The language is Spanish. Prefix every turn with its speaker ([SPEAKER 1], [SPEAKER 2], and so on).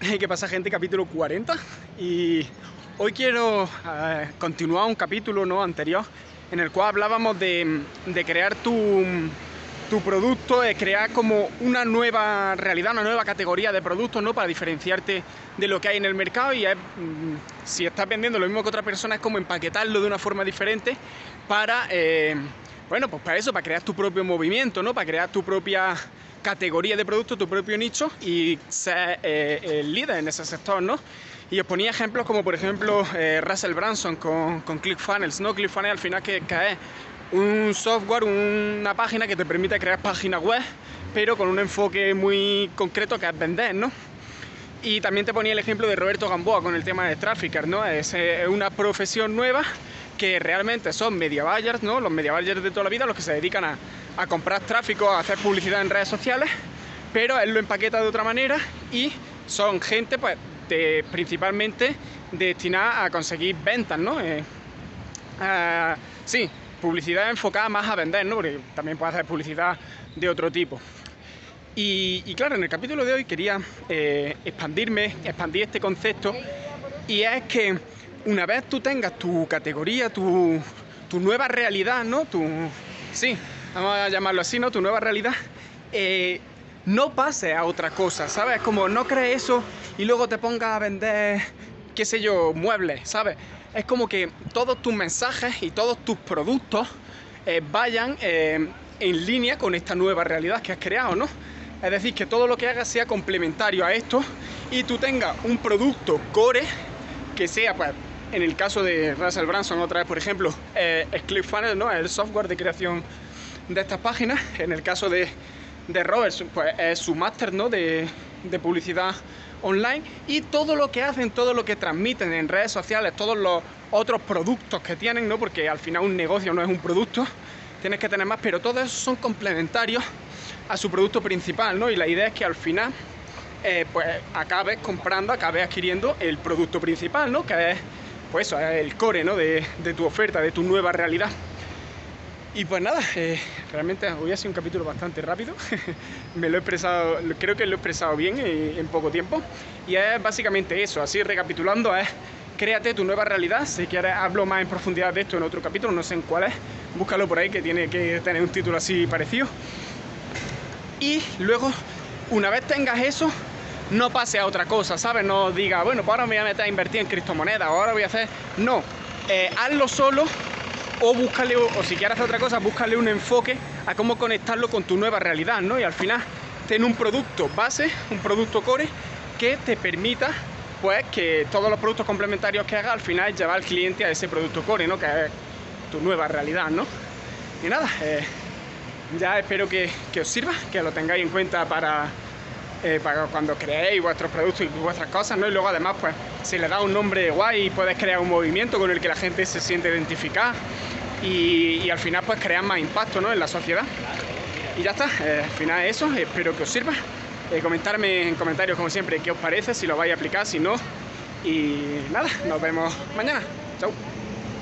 [SPEAKER 1] ¿Qué pasa gente? Capítulo 40 y hoy quiero eh, continuar un capítulo ¿no? anterior en el cual hablábamos de, crear tu, tu producto, de crear como una nueva realidad, una nueva categoría de productos ¿no? para diferenciarte de lo que hay en el mercado y mm, si estás vendiendo lo mismo que otra persona es como empaquetarlo de una forma diferente para, eh, bueno, pues para eso, para crear tu propio movimiento, ¿no? para crear tu propia categoría de producto, tu propio nicho y ser eh, el líder en ese sector, ¿no? Y os ponía ejemplos como por ejemplo eh, Russell Branson con, con ClickFunnels, ¿no? ClickFunnels al final que, es un software, una página que te permite crear páginas web, pero con un enfoque muy concreto que es vender, ¿no? Y también te ponía el ejemplo de Roberto Gamboa con el tema de Trafficker, ¿no? Es, es una profesión nueva que realmente son media buyers, ¿no? Los media buyers de toda la vida, los que se dedican a, a comprar tráfico, a hacer publicidad en redes sociales, pero él lo empaqueta de otra manera y son gente pues principalmente destinada a conseguir ventas, ¿no? Eh, sí, publicidad enfocada más a vender, ¿no? Porque también puede hacer publicidad de otro tipo. Y, claro, en el capítulo de hoy quería eh, expandirme, expandir este concepto y es que una vez tú tengas tu categoría, tu, nueva realidad, ¿no? Tu, sí, vamos a llamarlo así, ¿no? Tu nueva realidad, eh, no pase a otra cosa, ¿sabes? Como no crees eso y luego te pongas a vender, qué sé yo, muebles, ¿sabes? Es como que todos tus mensajes y todos tus productos eh, vayan eh, en línea con esta nueva realidad que has creado, ¿no? Es decir, que todo lo que hagas sea complementario a esto y tú tengas un producto core que sea, pues, en el caso de Russell Branson, otra vez, por ejemplo, eh, ClickFunnels, ¿no? El software de creación de estas páginas. En el caso de, de Robert, pues es su máster, ¿no? De, de publicidad online y todo lo que hacen, todo lo que transmiten en redes sociales, todos los otros productos que tienen, ¿no? Porque al final un negocio no es un producto, tienes que tener más, pero todos esos son complementarios a su producto principal, ¿no? Y la idea es que al final, eh, pues acabes comprando, acabes adquiriendo el producto principal, ¿no? Que es pues el core ¿no? de, tu oferta, de tu nueva realidad. Y pues nada, eh, realmente hoy ha sido un capítulo bastante rápido. Me lo he expresado, creo que lo he expresado bien eh, en, poco tiempo. Y es básicamente eso, así recapitulando, es créate tu nueva realidad. Si quieres hablo más en profundidad de esto en otro capítulo, no sé en cuál es. Búscalo por ahí que tiene que tener un título así parecido. Y luego, una vez tengas eso, no pase a otra cosa, ¿sabes? No diga, bueno, pues ahora me voy a meter a invertir en criptomonedas, ahora voy a hacer... No, eh, hazlo solo o búscale, o si quieres hacer otra cosa, búscale un enfoque a cómo conectarlo con tu nueva realidad, ¿no? Y al final, ten un producto base, un producto core, que te permita, pues, que todos los productos complementarios que hagas, al final llevar al cliente a ese producto core, ¿no? Que es tu nueva realidad, ¿no? Y nada, eh, ya espero que, que os sirva, que lo tengáis en cuenta para eh, para cuando creéis vuestros productos y vuestras cosas, ¿no? Y luego además, pues, si le das un nombre guay, puedes crear un movimiento con el que la gente se siente identificada y, al final, pues, crear más impacto, ¿no? En la sociedad. Y ya está, eh, al final eso, espero que os sirva. Eh, comentarme en comentarios, como siempre, qué os parece, si lo vais a aplicar, si no. Y nada, nos vemos mañana. Chao.